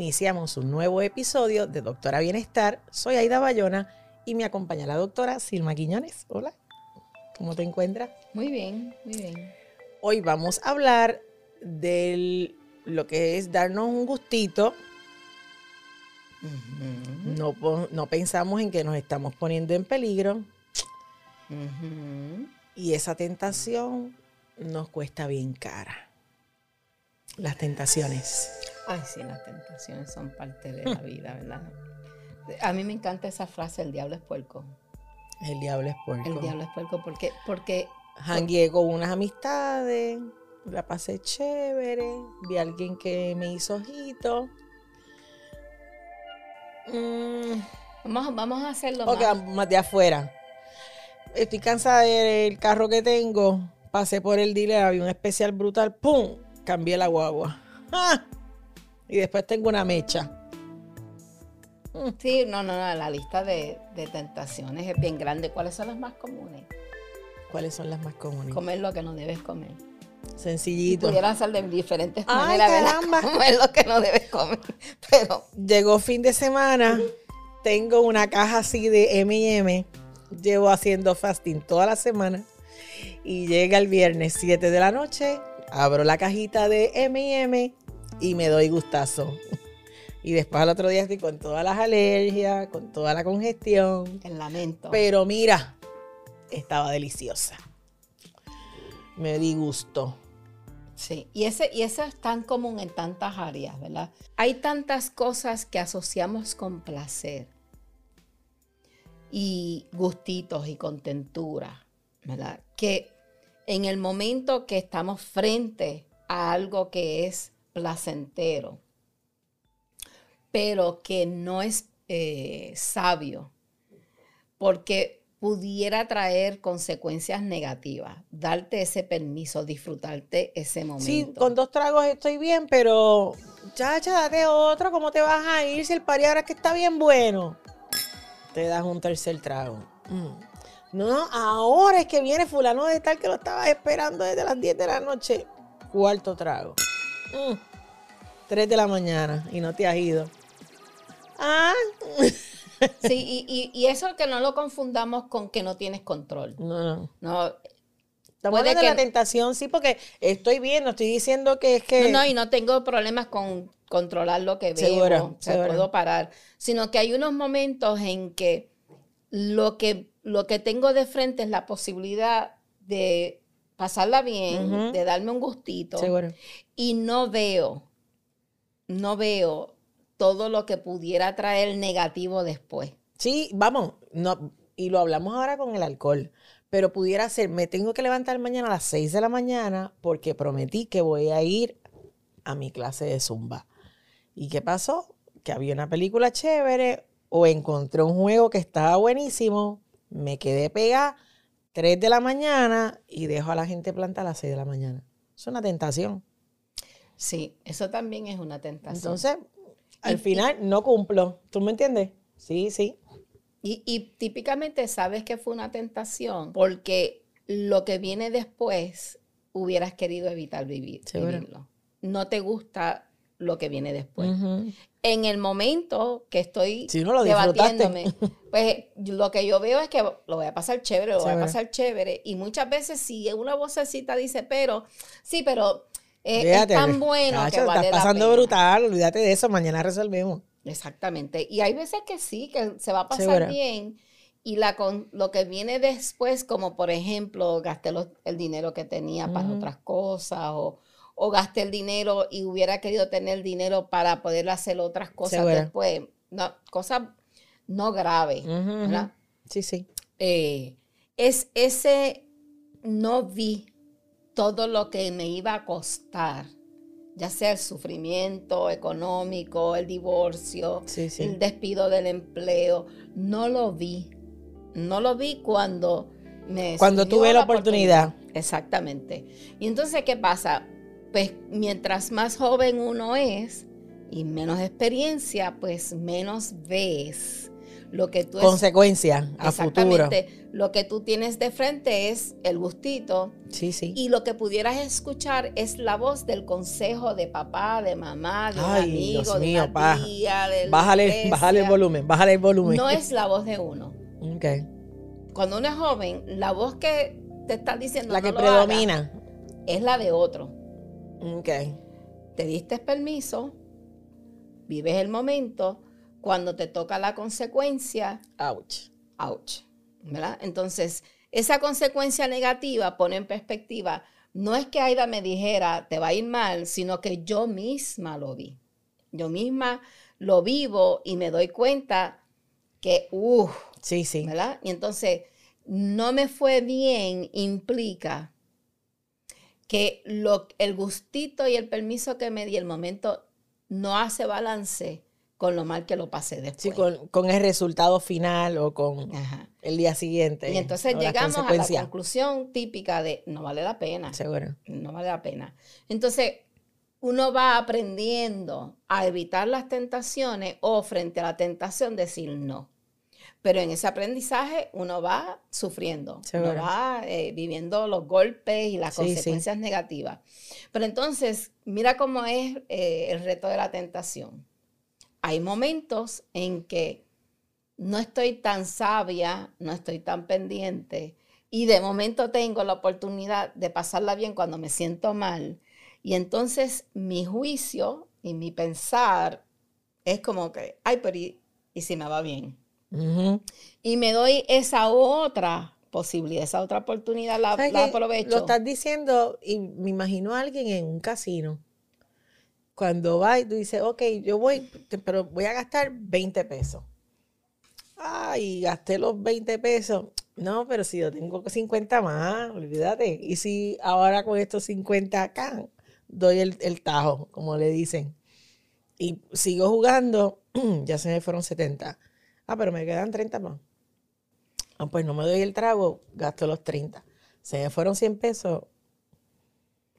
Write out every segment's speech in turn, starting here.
iniciamos un nuevo episodio de Doctora Bienestar. Soy Aida Bayona y me acompaña la doctora Silma Quiñones. Hola, ¿cómo te encuentras? Muy bien, muy bien. Hoy vamos a hablar de lo que es darnos un gustito. no, no pensamos en que nos estamos poniendo en peligro. Y esa tentación nos cuesta bien cara. Las tentaciones. Ay, sí, las tentaciones son parte de la vida, ¿verdad? A mí me encanta esa frase, el diablo es puerco. El diablo es puerco. El diablo es puerco, porque... porque Jangué con unas amistades, la pasé chévere, vi a alguien que me hizo ojito. Mm. Vamos, vamos a hacerlo Ok, más de afuera. Estoy cansada del carro que tengo. Pasé por el dealer, había un especial brutal. ¡Pum! Cambié la guagua. ¡Ah! Y después tengo una mecha. Mm. Sí, no, no, no, la lista de, tentaciones es bien grande. ¿Cuáles son las más comunes? ¿Cuáles son las más comunes? Comer lo que no debes comer. Sencillito. Pudieran ser de diferentes maneras, ¿verdad? Comer lo que no debes comer. Pero. Llegó fin de semana. Tengo una caja así de MM. Llevo haciendo fasting toda la semana. Y llega el viernes 7 de la noche. Abro la cajita de MM y me doy gustazo. Y después al otro día estoy con todas las alergias, con toda la congestión. El lamento. Pero mira, estaba deliciosa. Me di gusto. Sí, y, ese, y eso es tan común en tantas áreas, ¿verdad? Hay tantas cosas que asociamos con placer y gustitos y contentura, ¿verdad? Que en el momento que estamos frente a algo que es placentero, pero que no es eh, sabio, porque pudiera traer consecuencias negativas, darte ese permiso, disfrutarte ese momento. Sí, con dos tragos estoy bien, pero chacha, date otro, ¿cómo te vas a ir si el pari ahora es que está bien bueno? Te das un tercer trago. Mm. No, ahora es que viene fulano de tal que lo estabas esperando desde las 10 de la noche. Cuarto trago. 3 mm. de la mañana y no te has ido. Ah. Sí, y, y, eso que no lo confundamos con que no tienes control. No, no. No. Estamos de la tentación, sí, porque estoy viendo, estoy diciendo que es que. No, no, y no tengo problemas con controlar lo que veo. Seguro, puedo parar. Sino que hay unos momentos en que lo que, lo que tengo de frente es la posibilidad de pasarla bien, de darme un gustito. Seguro. Y no veo, no veo todo lo que pudiera traer negativo después. Sí, vamos, no, y lo hablamos ahora con el alcohol, pero pudiera ser, me tengo que levantar mañana a las 6 de la mañana porque prometí que voy a ir a mi clase de zumba. ¿Y qué pasó? Que había una película chévere o encontré un juego que estaba buenísimo, me quedé pegada 3 de la mañana y dejo a la gente planta a las 6 de la mañana. Es una tentación. Sí, eso también es una tentación. Entonces, al final no cumplo. ¿Tú me entiendes? Sí, sí. Y, típicamente sabes que fue una tentación porque lo que viene después hubieras querido evitar vivir, vivirlo. No te gusta lo que viene después. En el momento que estoy debatiéndome, pues lo que yo veo es que lo voy a pasar chévere, lo voy a pasar chévere. Y muchas veces si una vocecita dice, pero, sí, pero es, tan bueno que vale estás pasando brutal, olvídate de eso, mañana resolvemos. Exactamente. Y hay veces que sí, que se va a pasar bien. Y la con, lo que viene después, como por ejemplo, gasté el dinero que tenía para otras cosas o, o, gasté el dinero y hubiera querido tener dinero para poder hacer otras cosas después. No, cosas no graves. Sí, sí. Eh, es ese no vi todo lo que me iba a costar, ya sea el sufrimiento económico, el divorcio, el despido del empleo, no lo vi. No lo vi cuando me... Cuando tuve la, oportunidad. Exactamente. Y entonces, ¿qué pasa? Pues mientras más joven uno es y menos experiencia, pues menos ves lo que tú consecuencia a futuro. Lo que tú tienes de frente es el gustito. Sí, sí. Y lo que pudieras escuchar es la voz del consejo de papá, de mamá, de un amigo, de una tía, bájale, bájale el volumen, bájale el volumen. No es la voz de uno. Ok. Cuando uno es joven, la voz que te está diciendo la que predomina es la de otro. Ok. Te diste permiso, vives el momento, cuando te toca la consecuencia, ouch. Ouch. ¿Verdad? Entonces, esa consecuencia negativa pone en perspectiva, no es que Aida me dijera, te va a ir mal, sino que yo misma lo vi. Yo misma lo vivo y me doy cuenta que, uff, sí, sí. ¿verdad? Y entonces, no me fue bien implica que lo, el gustito y el permiso que me di el momento no hace balance con lo mal que lo pasé después. Sí, con, el resultado final o con el día siguiente. Y entonces llegamos a la conclusión típica de no vale la pena. Seguro. No vale la pena. Entonces, uno va aprendiendo a evitar las tentaciones o frente a la tentación decir no. Pero en ese aprendizaje uno va sufriendo, uno va eh, viviendo los golpes y las consecuencias negativas. Pero entonces, mira cómo es eh, el reto de la tentación. Hay momentos en que no estoy tan sabia, no estoy tan pendiente y de momento tengo la oportunidad de pasarla bien cuando me siento mal. Y entonces mi juicio y mi pensar es como que, ay, pero ¿y, si me va bien? Y me doy esa otra posibilidad, esa otra oportunidad, la, aprovecho. Lo estás diciendo y me imagino a alguien en un casino. Cuando va y tú dices, ok, yo voy, pero voy a gastar 20 pesos. Ay, gasté los 20 pesos. No, pero si yo tengo 50 más, olvídate. Y si ahora con estos 50 acá, doy el, el tajo, como le dicen. Y sigo jugando, ya se me fueron 70 Ah, pero me quedan 30 más. Ah, pues no me doy el trago, gasto los 30. Se me fueron 100 pesos.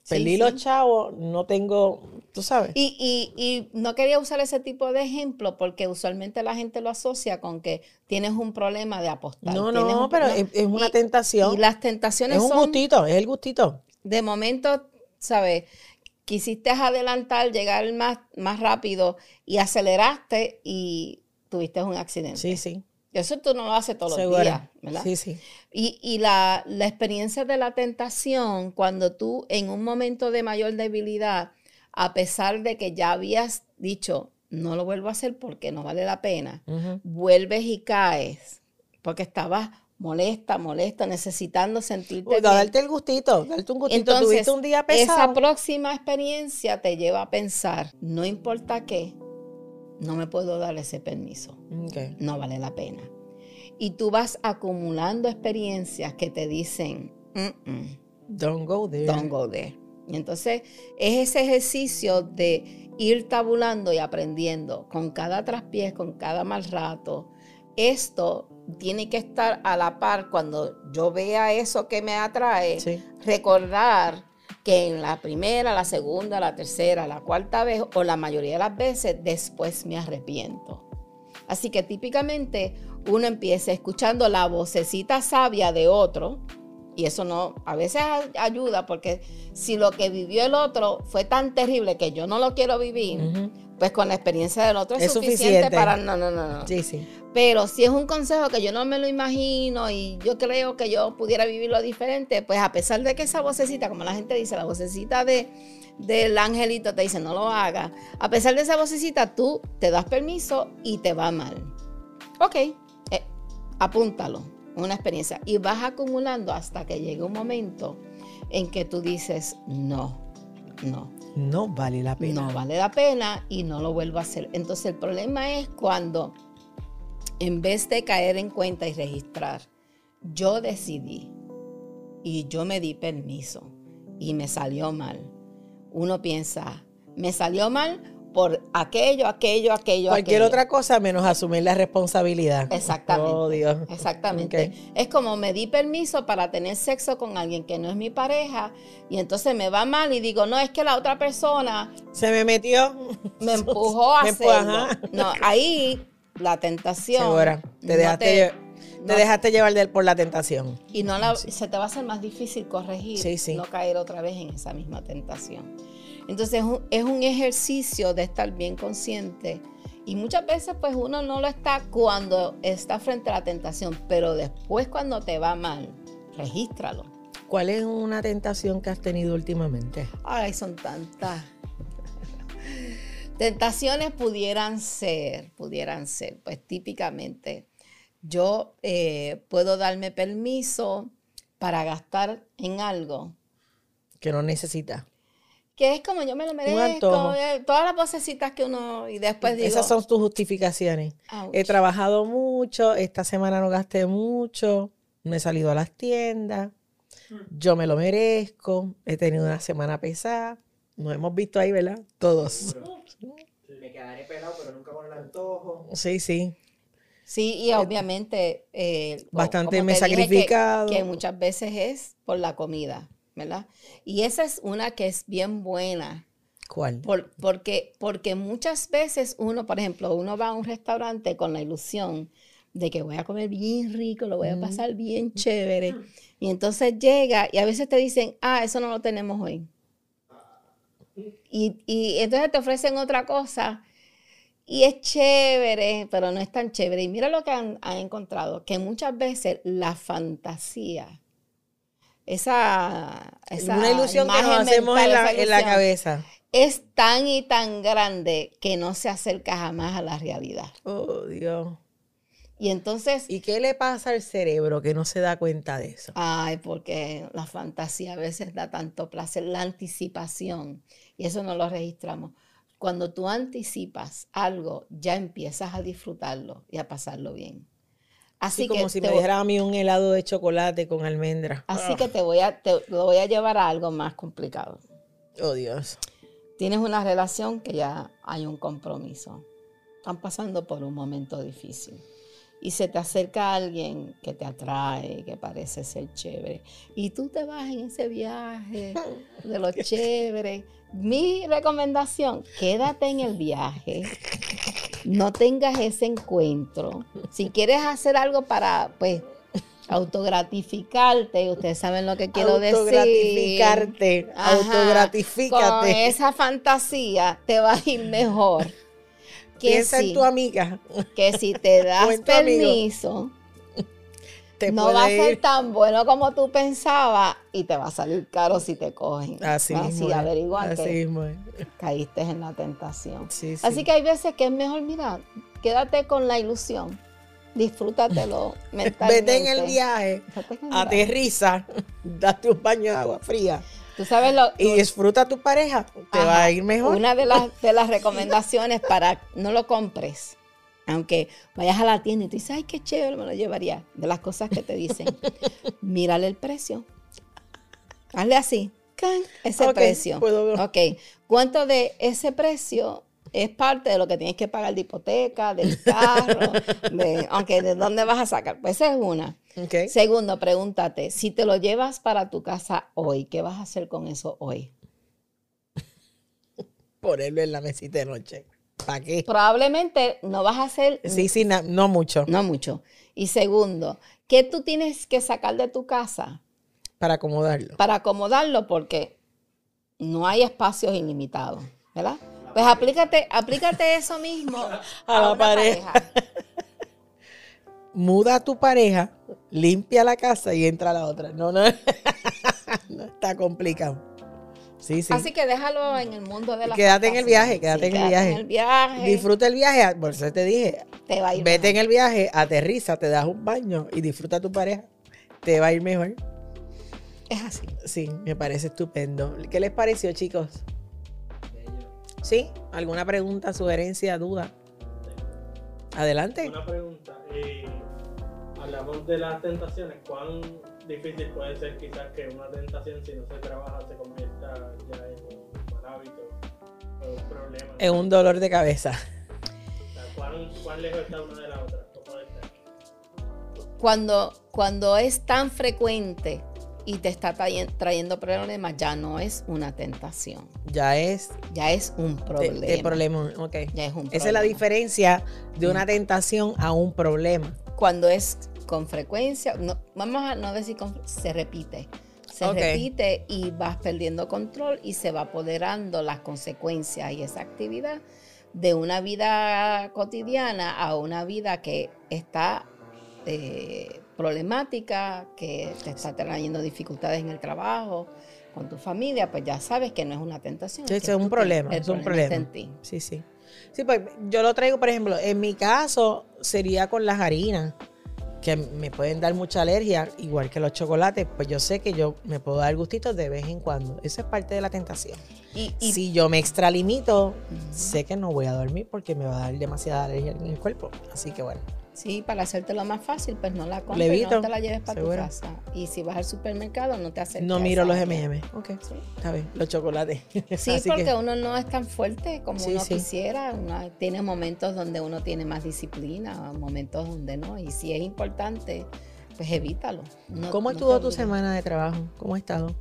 Perdí los chavos, no tengo, tú sabes. Y, no quería usar ese tipo de ejemplo porque usualmente la gente lo asocia con que tienes un problema de apostar. No, no, pero es, una tentación. Y las tentaciones son... Es un gustito, es el gustito. De momento, ¿sabes? Quisiste adelantar, llegar más, más rápido y aceleraste y tuviste un accidente. Sí, sí. Eso tú no lo haces todos los días, ¿verdad? Sí, sí. Y, la, experiencia de la tentación, cuando tú en un momento de mayor debilidad, a pesar de que ya habías dicho, no lo vuelvo a hacer porque no vale la pena, vuelves y caes porque estabas molesta, molesta, necesitando sentirte Uy, darte el gustito, darte un gustito. Entonces, Tuviste un día pesado. Esa próxima experiencia te lleva a pensar, no importa qué, no me puedo dar ese permiso. No vale la pena. Y tú vas acumulando experiencias que te dicen, don't go there. Don't go there. Y entonces es ese ejercicio de ir tabulando y aprendiendo con cada traspiés, con cada mal rato. Esto tiene que estar a la par cuando yo vea eso que me atrae, recordar que en la primera, la segunda, la tercera, la cuarta vez o la mayoría de las veces después me arrepiento. Así que típicamente uno empieza escuchando la vocecita sabia de otro y eso no, a veces ayuda porque si lo que vivió el otro fue tan terrible que yo no lo quiero vivir, pues con la experiencia del otro es, suficiente, para... No, no, no, no. Sí, sí. Pero si es un consejo que yo no me lo imagino y yo creo que yo pudiera vivirlo diferente, pues a pesar de que esa vocecita, como la gente dice, la vocecita de, del angelito te dice no lo haga, a pesar de esa vocecita tú te das permiso y te va mal. Ok, eh, apúntalo, una experiencia. Y vas acumulando hasta que llegue un momento en que tú dices no, no no vale la pena. No vale la pena y no lo vuelvo a hacer. Entonces el problema es cuando en vez de caer en cuenta y registrar, yo decidí y yo me di permiso y me salió mal. Uno piensa, me salió mal por aquello, aquello, aquello. Cualquier otra cosa menos asumir la responsabilidad. Exactamente. Oh, Dios. Exactamente. Es como me di permiso para tener sexo con alguien que no es mi pareja y entonces me va mal y digo, no, es que la otra persona... Se me metió. Me empujó a hacerlo. No, ahí la tentación. Segura. Te dejaste, te, dejaste llevar por la tentación. Y no se te va a hacer más difícil corregir, no caer otra vez en esa misma tentación. Entonces es un ejercicio de estar bien consciente. Y muchas veces pues uno no lo está cuando está frente a la tentación, pero después cuando te va mal, regístralo. ¿Cuál es una tentación que has tenido últimamente? Ay, son tantas. Tentaciones pudieran ser, pudieran ser, pues típicamente yo eh, puedo darme permiso para gastar en algo. Que no necesita. Que es como yo me lo merezco, eh, todas las vocecitas que uno y después digo. Esas son tus justificaciones. He trabajado mucho, esta semana no gasté mucho, me he salido a las tiendas, yo me lo merezco, he tenido una semana pesada. Nos hemos visto ahí, ¿verdad? Todos. Me quedaré pelado, pero nunca con el antojo. Sí, sí. Sí, y obviamente... Eh, Bastante me he sacrificado. Que, muchas veces es por la comida, ¿verdad? Y esa es una que es bien buena. ¿Cuál? porque, porque muchas veces uno, por ejemplo, uno va a un restaurante con la ilusión de que voy a comer bien rico, lo voy a pasar bien chévere. Y entonces llega y a veces te dicen, ah, eso no lo tenemos hoy. Y, y entonces te ofrecen otra cosa y es chévere, pero no es tan chévere. Y mira lo que han, encontrado, que muchas veces la fantasía, esa, esa una ilusión que nos hacemos en, la, en la cabeza, es tan y tan grande que no se acerca jamás a la realidad. Oh, Dios. Y entonces... ¿Y qué le pasa al cerebro que no se da cuenta de eso? Ay, porque la fantasía a veces da tanto placer, la anticipación, y eso no lo registramos. Cuando tú anticipas algo, ya empiezas a disfrutarlo y a pasarlo bien. Así como si me dejara a mí un helado de chocolate con almendra. Así que te voy a, te voy a llevar a algo más complicado. Oh, Dios. Tienes una relación que ya hay un compromiso. Están pasando por un momento difícil y se te acerca alguien que te atrae, que parece ser chévere, y tú te vas en ese viaje de lo chévere. Mi recomendación, quédate en el viaje, no tengas ese encuentro. Si quieres hacer algo para, pues, autogratificarte, ustedes saben lo que quiero decir. Autogratificarte, autogratifícate. Con esa fantasía te va a ir mejor Piensa en tu amiga. Que si te das permiso, no va a ser tan bueno como tú pensabas y te va a salir caro si te cogen. Así, Así averigua que caíste en la tentación. Así que hay veces que es mejor, mira, quédate con la ilusión. Disfrútatelo mentalmente. Vete en el viaje, aterriza, date un baño de agua fría sabes lo, y disfruta a tu pareja, te va a ir mejor. Una de las, de las recomendaciones para no lo compres, aunque vayas a la tienda y te dices, ay, qué chévere, me lo llevaría. De las cosas que te dicen, mírale el precio. Hazle así, ese precio. Ok, ¿cuánto de ese precio es parte de lo que tienes que pagar de hipoteca, del carro, de, aunque de dónde vas a sacar. Pues esa es una. Segundo, pregúntate, si te lo llevas para tu casa hoy, ¿qué vas a hacer con eso hoy? Ponerlo en la mesita de noche. ¿Para qué? Probablemente no vas a hacer... Sí, sí, no, mucho. No mucho. Y segundo, ¿qué tú tienes que sacar de tu casa? Para acomodarlo. Para acomodarlo porque no hay espacios ilimitados, ¿verdad? Pues aplícate, aplícate eso mismo a, la pareja. Muda a tu pareja, limpia la casa y entra a la otra. No, no, no está complicado. Sí, sí. Así que déjalo en el mundo de la Quédate en el viaje, quédate, en, el viaje. en el viaje. Disfruta el viaje, por eso te dije. Te va a ir Vete en el viaje, aterriza, te das un baño y disfruta a tu pareja. Te va a ir mejor. Es así. Sí, me parece estupendo. ¿Qué les pareció, chicos? ¿Sí? ¿Alguna pregunta, sugerencia, duda? Adelante. Una pregunta. Eh, hablamos de las tentaciones. ¿Cuán difícil puede ser quizás que una tentación, si no se trabaja, se convierta ya en un mal hábito o un problema? En un dolor de cabeza. ¿cuán, lejos está una de la otra? Cuando, cuando es tan frecuente y te está trayendo problemas, ya no es una tentación. Ya es. Ya es un problema. El problema, ok. Ya es un Esa es la diferencia de una tentación a un problema. Cuando es con frecuencia, no, vamos a no decir con, se repite. Se repite y vas perdiendo control y se va apoderando las consecuencias y esa actividad de una vida cotidiana a una vida que está eh, problemática, que te está trayendo dificultades en el trabajo, con tu familia, pues ya sabes que no es una tentación. es, un problema, es un problema. Sí, sí. Sí, pues yo lo traigo, por ejemplo, en mi caso sería con las harinas, que me pueden dar mucha alergia, igual que los chocolates, pues yo sé que yo me puedo dar gustitos de vez en cuando. Eso es parte de la tentación. Y, si yo me extralimito, sé que no voy a dormir porque me va a dar demasiada alergia en el cuerpo. Así que bueno. Sí, para hacértelo más fácil, pues no la compres, no te la lleves para tu casa. Y si vas al supermercado, no te acerques. No miro los M&M. Ok, sí. está bien, los chocolates. Sí, porque uno no es tan fuerte como uno quisiera. tiene momentos donde uno tiene más disciplina, momentos donde no. Y si es importante, pues evítalo. ¿Cómo estuvo tu semana de trabajo? ¿Cómo ha estado?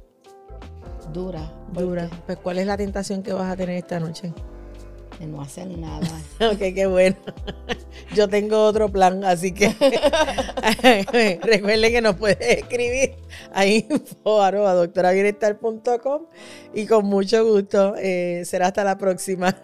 Dura. Dura. Pues, ¿cuál es la tentación que vas a tener esta noche? De no hacer nada. ok, qué bueno. Yo tengo otro plan, así que recuerden que nos puede escribir a info y con mucho gusto. Eh, será hasta la próxima.